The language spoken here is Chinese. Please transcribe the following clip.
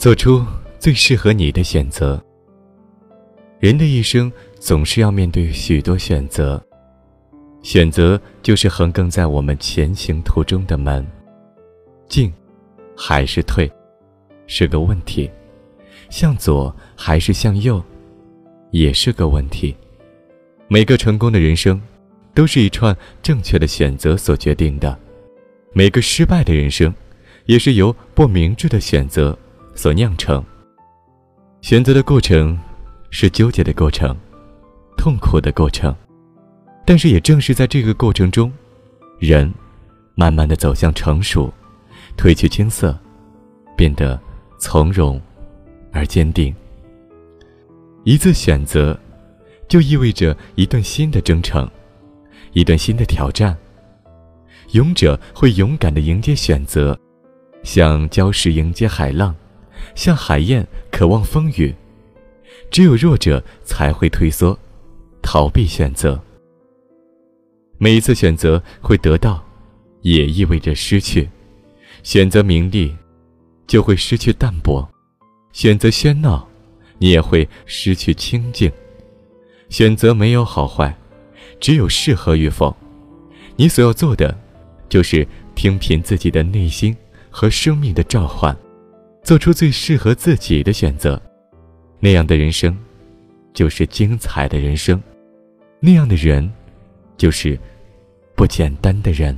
做出最适合你的选择。人的一生总是要面对许多选择，选择就是横亘在我们前行途中的门，进还是退，是个问题；向左还是向右，也是个问题。每个成功的人生，都是一串正确的选择所决定的；每个失败的人生，也是由不明智的选择所酿成。选择的过程。是纠结的过程，痛苦的过程，但是也正是在这个过程中，人慢慢的走向成熟，褪去青涩，变得从容而坚定。一次选择，就意味着一段新的征程，一段新的挑战。勇者会勇敢的迎接选择，像礁石迎接海浪，像海燕渴望风雨。只有弱者才会退缩，逃避选择。每一次选择会得到，也意味着失去。选择名利，就会失去淡泊；选择喧闹，你也会失去清静。选择没有好坏，只有适合与否。你所要做的，就是听凭自己的内心和生命的召唤，做出最适合自己的选择。那样的人生，就是精彩的人生；那样的人，就是不简单的人。